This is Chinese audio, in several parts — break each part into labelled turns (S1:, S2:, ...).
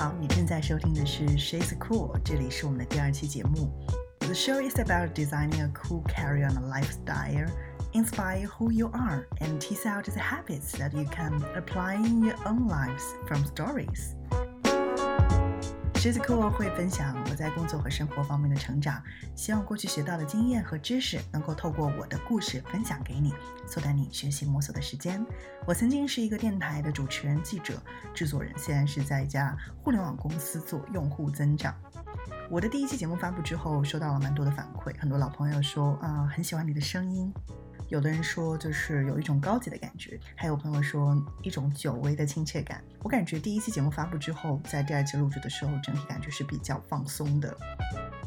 S1: 好，你正在收听的是 She's Cool，这里是我们的第二期节目。The show is about designing a cool career and lifestyle, inspire who you are, and tease out the habits that you can apply in your own lives from stories. She's Cool 会分享我在工作和生活方面的成长，希望过去学到的经验和知识能够透过我的故事分享给你，缩短你学习摸索的时间。我曾经是一个电台的主持人、记者、制作人，现在是在一家互联网公司做用户增长。我的第一期节目发布之后，收到了蛮多的反馈，很多老朋友说啊，很喜欢你的声音。有的人说就是有一种高级的感觉，还有朋友说一种久违的亲切感。我感觉第一期节目发布之后，在第二期录制的时候，整体感觉是比较放松的。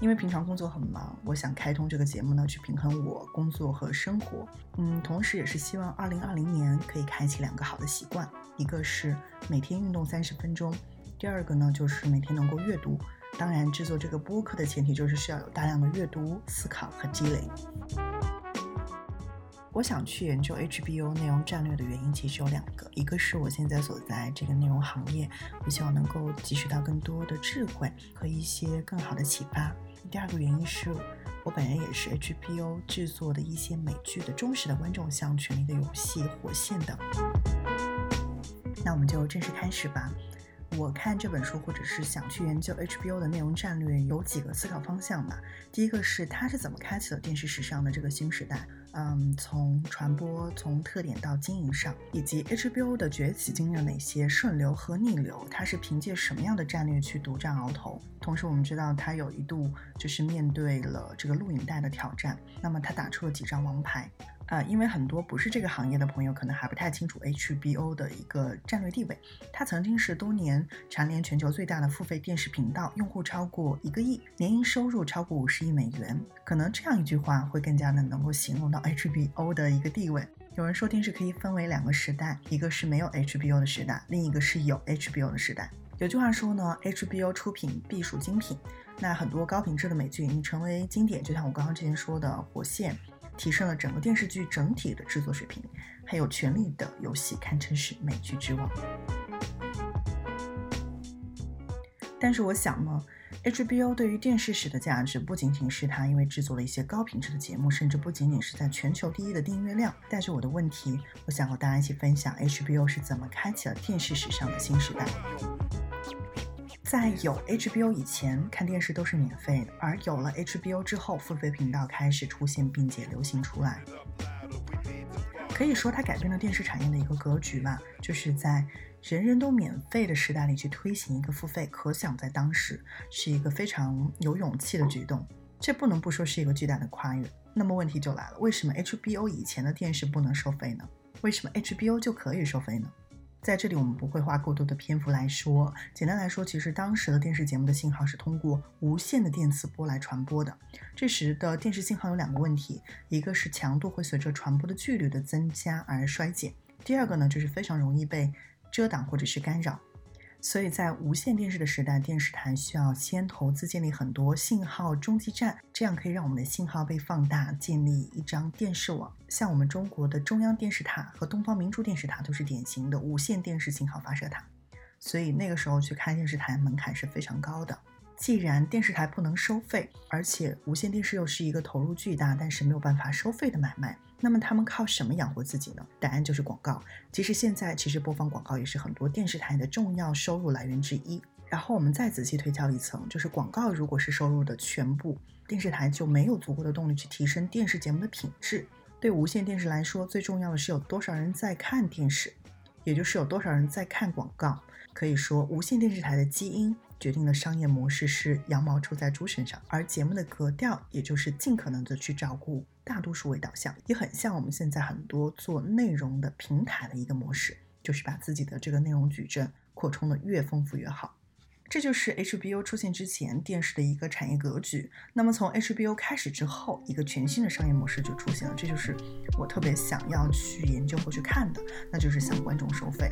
S1: 因为平常工作很忙，我想开通这个节目呢，去平衡我工作和生活。嗯，同时也是希望二零二零年可以开启两个好的习惯，一个是每天运动三十分钟，第二个呢就是每天能够阅读。当然，制作这个播客的前提就是需要有大量的阅读、思考和积累。我想去研究 HBO 内容战略的原因其实有两个，一个是我现在所在这个内容行业，我希望能够汲取到更多的智慧和一些更好的启发。第二个原因是我本人也是 HBO 制作的一些美剧的忠实的观众，像《权力的游戏》《火线》等。那我们就正式开始吧。我看这本书，或者是想去研究 HBO 的内容战略，有几个思考方向吧。第一个是它是怎么开启了电视史上的这个新时代？嗯，从传播、从特点到经营上，以及 HBO 的崛起经历了哪些顺流和逆流？它是凭借什么样的战略去独占鳌头？同时，我们知道它有一度就是面对了这个录影带的挑战，那么它打出了几张王牌。啊，因为很多不是这个行业的朋友可能还不太清楚 HBO 的一个战略地位。它曾经是多年蝉联全球最大的付费电视频道，用户超过一个亿，年营收入超过五十亿美元。可能这样一句话会更加的能够形容到 HBO 的一个地位。有人说电视可以分为两个时代，一个是没有 HBO 的时代，另一个是有 HBO 的时代。有句话说呢，HBO 出品必属精品。那很多高品质的美剧已成为经典，就像我刚刚之前说的《火线》。提升了整个电视剧整体的制作水平，还有《权力的游戏》堪称是美剧之王。但是我想呢，HBO 对于电视史的价值不仅仅是它因为制作了一些高品质的节目，甚至不仅仅是在全球第一的订阅量。带着我的问题，我想和大家一起分享 HBO 是怎么开启了电视史上的新时代。在有 HBO 以前，看电视都是免费的；而有了 HBO 之后，付费频道开始出现并且流行出来。可以说，它改变了电视产业的一个格局吧。就是在人人都免费的时代里去推行一个付费，可想在当时是一个非常有勇气的举动。这不能不说是一个巨大的跨越。那么问题就来了：为什么 HBO 以前的电视不能收费呢？为什么 HBO 就可以收费呢？在这里，我们不会花过多的篇幅来说。简单来说，其实当时的电视节目的信号是通过无线的电磁波来传播的。这时的电视信号有两个问题：一个是强度会随着传播的距离的增加而衰减；第二个呢，就是非常容易被遮挡或者是干扰。所以在无线电视的时代，电视台需要先投资建立很多信号中继站，这样可以让我们的信号被放大，建立一张电视网。像我们中国的中央电视塔和东方明珠电视塔都是典型的无线电视信号发射塔。所以那个时候去开电视台门槛是非常高的。既然电视台不能收费，而且无线电视又是一个投入巨大但是没有办法收费的买卖，那么他们靠什么养活自己呢？答案就是广告。其实现在其实播放广告也是很多电视台的重要收入来源之一。然后我们再仔细推敲一层，就是广告如果是收入的全部，电视台就没有足够的动力去提升电视节目的品质。对无线电视来说，最重要的是有多少人在看电视，也就是有多少人在看广告。可以说，无线电视台的基因。决定的商业模式是羊毛出在猪身上，而节目的格调也就是尽可能的去照顾大多数为导向，也很像我们现在很多做内容的平台的一个模式，就是把自己的这个内容矩阵扩充的越丰富越好。这就是 HBO 出现之前电视的一个产业格局。那么从 HBO 开始之后，一个全新的商业模式就出现了，这就是我特别想要去研究或去看的，那就是向观众收费。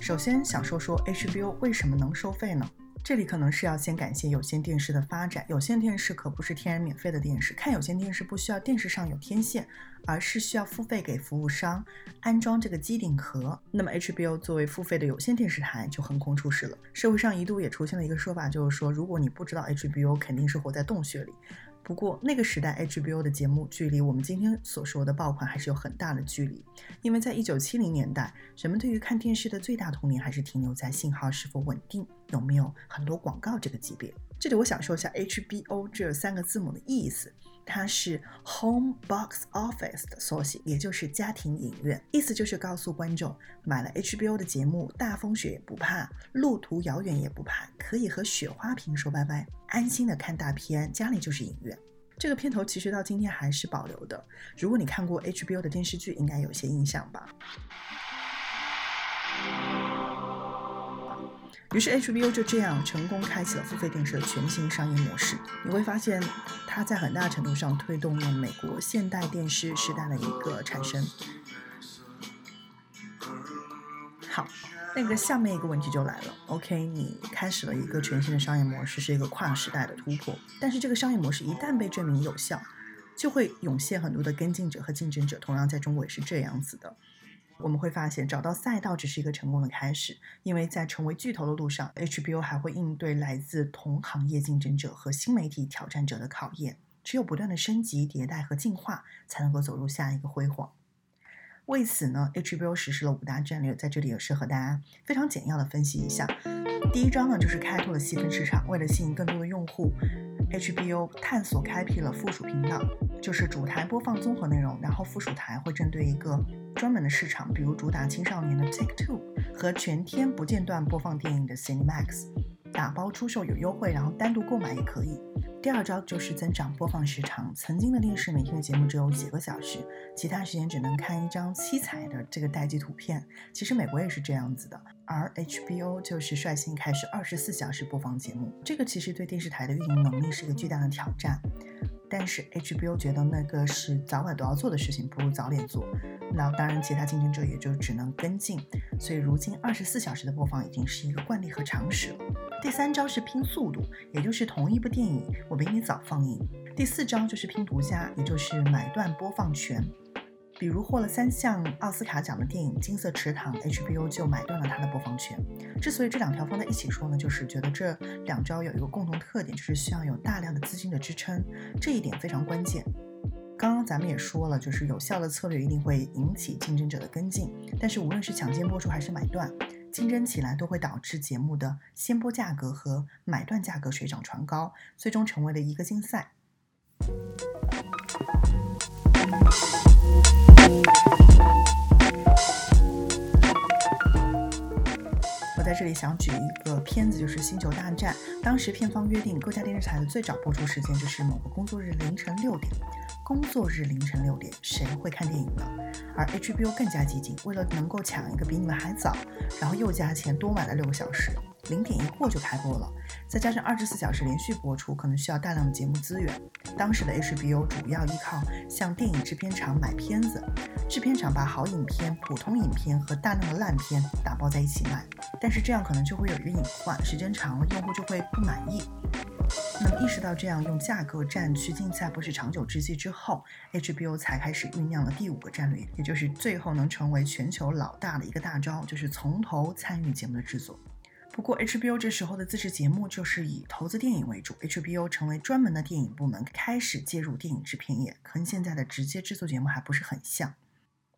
S1: 首先想说说 HBO 为什么能收费呢？这里可能是要先感谢有线电视的发展。有线电视可不是天然免费的电视，看有线电视不需要电视上有天线，而是需要付费给服务商安装这个机顶盒。那么 HBO 作为付费的有线电视台就横空出世了。社会上一度也出现了一个说法，就是说如果你不知道 HBO，肯定是活在洞穴里。不过那个时代 HBO 的节目距离我们今天所说的爆款还是有很大的距离，因为在一九七零年代，人们对于看电视的最大童年还是停留在信号是否稳定。有没有很多广告这个级别？这里我想说一下 HBO 这三个字母的意思，它是 Home Box Office 的缩写，也就是家庭影院。意思就是告诉观众，买了 HBO 的节目，大风雪也不怕，路途遥远也不怕，可以和雪花屏说拜拜，安心的看大片，家里就是影院。这个片头其实到今天还是保留的。如果你看过 HBO 的电视剧，应该有些印象吧。于是 HBO 就这样成功开启了付费电视的全新商业模式。你会发现，它在很大程度上推动了美国现代电视时代的一个产生。好，那个下面一个问题就来了。OK，你开始了一个全新的商业模式，是一个跨时代的突破。但是这个商业模式一旦被证明有效，就会涌现很多的跟进者和竞争者。同样，在中国也是这样子的。我们会发现，找到赛道只是一个成功的开始，因为在成为巨头的路上，HBO 还会应对来自同行业竞争者和新媒体挑战者的考验。只有不断的升级、迭代和进化，才能够走入下一个辉煌。为此呢，HBO 实施了五大战略，在这里也是和大家非常简要的分析一下。第一章呢，就是开拓了细分市场，为了吸引更多的用户，HBO 探索开辟了附属频道，就是主台播放综合内容，然后附属台会针对一个。专门的市场，比如主打青少年的 Take Two 和全天不间断播放电影的 Cinemax，打包出售有优惠，然后单独购买也可以。第二招就是增长播放时长，曾经的电视每天的节目只有几个小时，其他时间只能看一张七彩的这个待机图片。其实美国也是这样子的，而 HBO 就是率先开始二十四小时播放节目，这个其实对电视台的运营能力是一个巨大的挑战。但是 HBO 觉得那个是早晚都要做的事情，不如早点做。那当然，其他竞争者也就只能跟进。所以如今二十四小时的播放已经是一个惯例和常识了。第三招是拼速度，也就是同一部电影我比你早放映。第四招就是拼独家，也就是买断播放权。比如获了三项奥斯卡奖的电影《金色池塘》，HBO 就买断了它的播放权。之所以这两条放在一起说呢，就是觉得这两招有一个共同特点，就是需要有大量的资金的支撑，这一点非常关键。刚刚咱们也说了，就是有效的策略一定会引起竞争者的跟进，但是无论是抢先播出还是买断，竞争起来都会导致节目的先播价格和买断价格水涨船高，最终成为了一个竞赛。在这里想举一个片子，就是《星球大战》。当时片方约定各家电视台的最早播出时间就是某个工作日凌晨六点。工作日凌晨六点，谁会看电影呢？而 HBO 更加激进，为了能够抢一个比你们还早，然后又加钱多买了六个小时。零点一过就开播了，再加上二十四小时连续播出，可能需要大量的节目资源。当时的 HBO 主要依靠向电影制片厂买片子，制片厂把好影片、普通影片和大量的烂片打包在一起卖。但是这样可能就会有一个隐患，时间长了用户就会不满意。那么意识到这样用价格战去竞赛不是长久之计之后，HBO 才开始酝酿了第五个战略，也就是最后能成为全球老大的一个大招，就是从头参与节目的制作。不过，HBO 这时候的自制节目就是以投资电影为主，HBO 成为专门的电影部门，开始介入电影制片业，跟现在的直接制作节目还不是很像。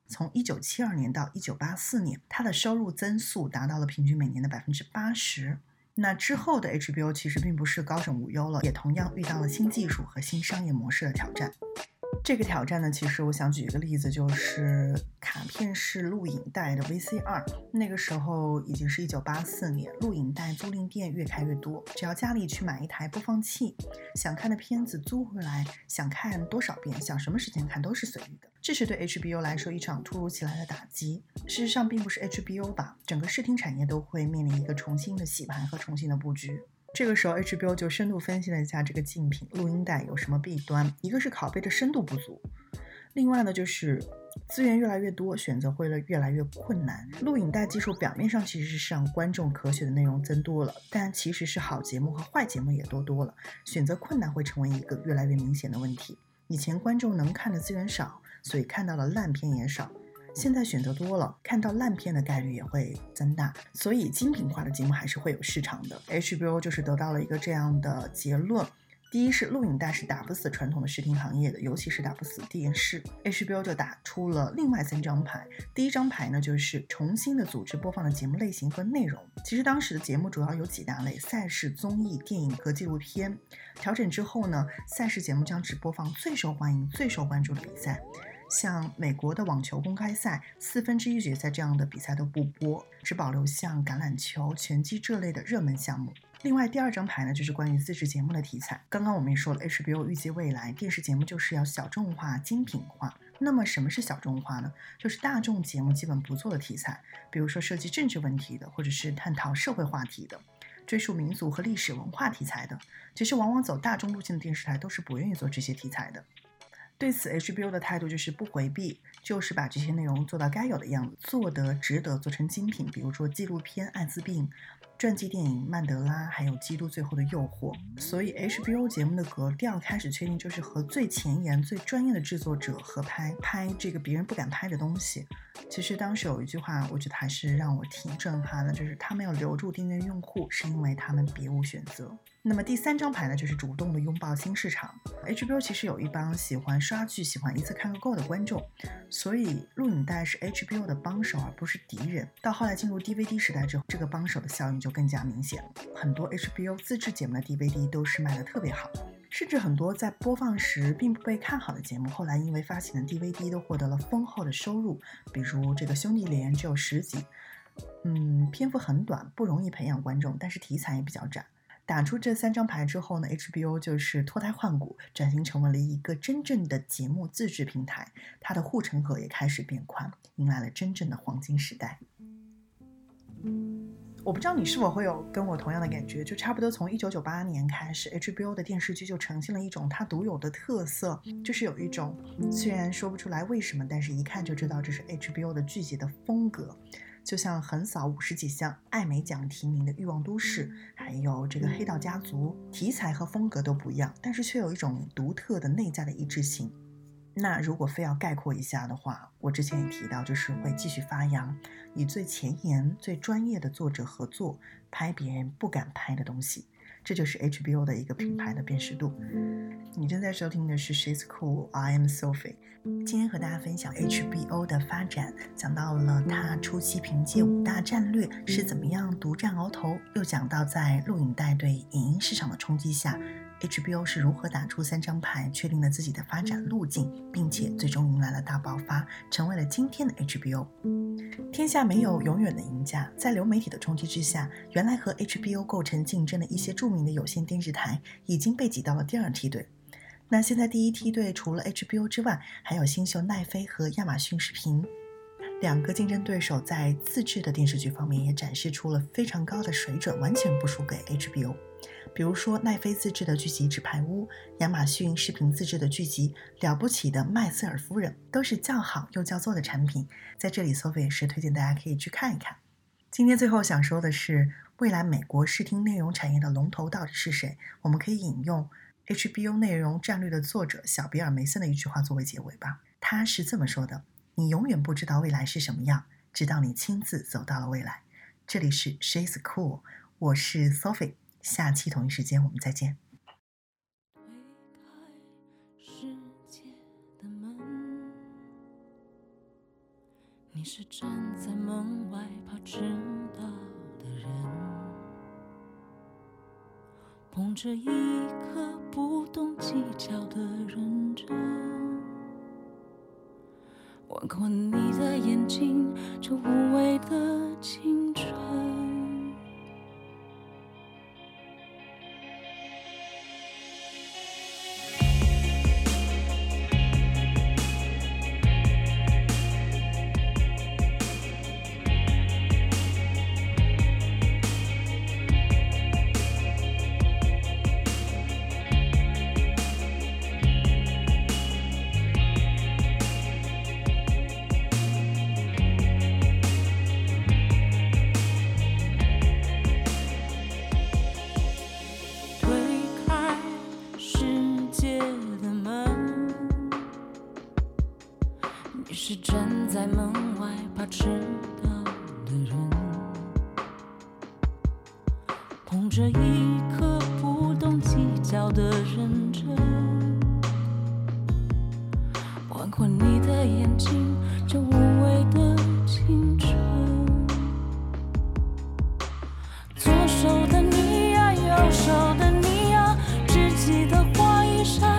S1: 从1972年到1984年，它的收入增速达到了平均每年的百分之八十。那之后的 HBO 其实并不是高枕无忧了，也同样遇到了新技术和新商业模式的挑战。这个挑战呢，其实我想举一个例子，就是卡片式录影带的 VCR。那个时候已经是一九八四年，录影带租赁店越开越多，只要家里去买一台播放器，想看的片子租回来，想看多少遍，想什么时间看都是随意的。这是对 HBO 来说一场突如其来的打击。事实上，并不是 HBO 吧，整个视听产业都会面临一个重新的洗牌和重新的布局。这个时候，HBO 就深度分析了一下这个竞品录音带有什么弊端，一个是拷贝的深度不足，另外呢就是资源越来越多，选择会了越来越困难。录影带技术表面上其实是让观众可选的内容增多了，但其实是好节目和坏节目也多多了，选择困难会成为一个越来越明显的问题。以前观众能看的资源少，所以看到的烂片也少。现在选择多了，看到烂片的概率也会增大，所以精品化的节目还是会有市场的。HBO 就是得到了一个这样的结论：第一是录影带是打不死传统的视听行业的，尤其是打不死电视。HBO 就打出了另外三张牌，第一张牌呢就是重新的组织播放的节目类型和内容。其实当时的节目主要有几大类：赛事、综艺、电影和纪录片。调整之后呢，赛事节目将只播放最受欢迎、最受关注的比赛。像美国的网球公开赛、四分之一决赛这样的比赛都不播，只保留像橄榄球、拳击这类的热门项目。另外，第二张牌呢，就是关于自制节目的题材。刚刚我们也说了，HBO 预计未来电视节目就是要小众化、精品化。那么，什么是小众化呢？就是大众节目基本不做的题材，比如说涉及政治问题的，或者是探讨社会话题的、追溯民族和历史文化题材的。其实，往往走大众路线的电视台都是不愿意做这些题材的。对此，HBO 的态度就是不回避，就是把这些内容做到该有的样子，做得值得做成精品。比如说纪录片《艾滋病》。传记电影《曼德拉》还有《基督最后的诱惑》，所以 HBO 节目的格调开始确定，就是和最前沿、最专业的制作者合拍，拍这个别人不敢拍的东西。其实当时有一句话，我觉得还是让我挺震撼的，就是他们要留住订阅用户，是因为他们别无选择。那么第三张牌呢，就是主动的拥抱新市场。HBO 其实有一帮喜欢刷剧、喜欢一次看个够的观众，所以录影带是 HBO 的帮手，而不是敌人。到后来进入 DVD 时代之后，这个帮手的效应就更加明显了。很多 HBO 自制节目的 DVD 都是卖的特别好，甚至很多在播放时并不被看好的节目，后来因为发行的 DVD 都获得了丰厚的收入。比如这个兄弟连只有十集，嗯，篇幅很短，不容易培养观众，但是题材也比较窄。打出这三张牌之后呢，HBO 就是脱胎换骨，转型成为了一个真正的节目自制平台，它的护城河也开始变宽，迎来了真正的黄金时代。我不知道你是否会有跟我同样的感觉，就差不多从一九九八年开始，HBO 的电视剧就呈现了一种它独有的特色，就是有一种虽然说不出来为什么，但是一看就知道这是 HBO 的剧集的风格。就像横扫五十几项艾美奖提名的《欲望都市》，还有这个《黑道家族》，题材和风格都不一样，但是却有一种独特的内在的一致性。那如果非要概括一下的话，我之前也提到，就是会继续发扬与最前沿、最专业的作者合作，拍别人不敢拍的东西。这就是 HBO 的一个品牌的辨识度。你正在收听的是 She's Cool，I am Sophie。今天和大家分享 HBO 的发展，讲到了它初期凭借五大战略是怎么样独占鳌头，又讲到在录影带对影音市场的冲击下。HBO 是如何打出三张牌，确定了自己的发展路径，并且最终迎来了大爆发，成为了今天的 HBO。天下没有永远的赢家，在流媒体的冲击之下，原来和 HBO 构成竞争的一些著名的有线电视台已经被挤到了第二梯队。那现在第一梯队除了 HBO 之外，还有新秀奈飞和亚马逊视频。两个竞争对手在自制的电视剧方面也展示出了非常高的水准，完全不输给 HBO。比如说奈飞自制的剧集《纸牌屋》，亚马逊视频自制的剧集《了不起的麦瑟尔夫人》，都是叫好又叫座的产品。在这里，Sophie 也是推荐大家可以去看一看。今天最后想说的是，未来美国视听内容产业的龙头到底是谁？我们可以引用 HBO 内容战略的作者小比尔梅森的一句话作为结尾吧。他是这么说的。你永远不知道未来是什么样，直到你亲自走到了未来。这里是 She's Cool，我是 Sophie，下期同一时间我们再见。你是站在门外怕迟到的人，捧着一颗不懂计较的认真。吻过你的眼睛，这无畏的青春。
S2: 计较的认真，换过你的眼睛，这无畏的青春。左手的你呀，右手的你呀，只记得花一扇，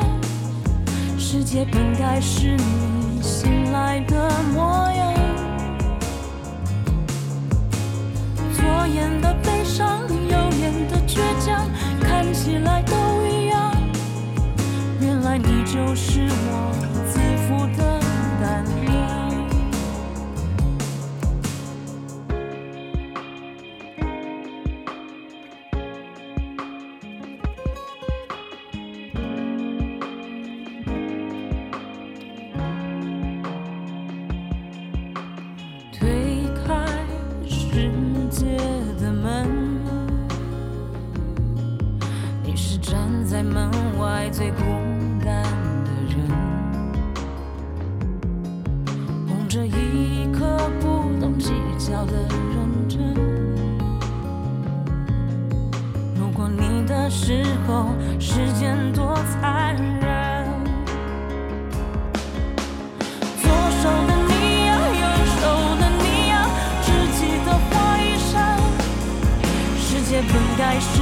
S2: 世界本该是你醒来的模样。左眼的悲伤，右眼的倔强，看起来都后，时间多残忍。左手的你呀，右手的你呀，只记得花一扇。世界本该是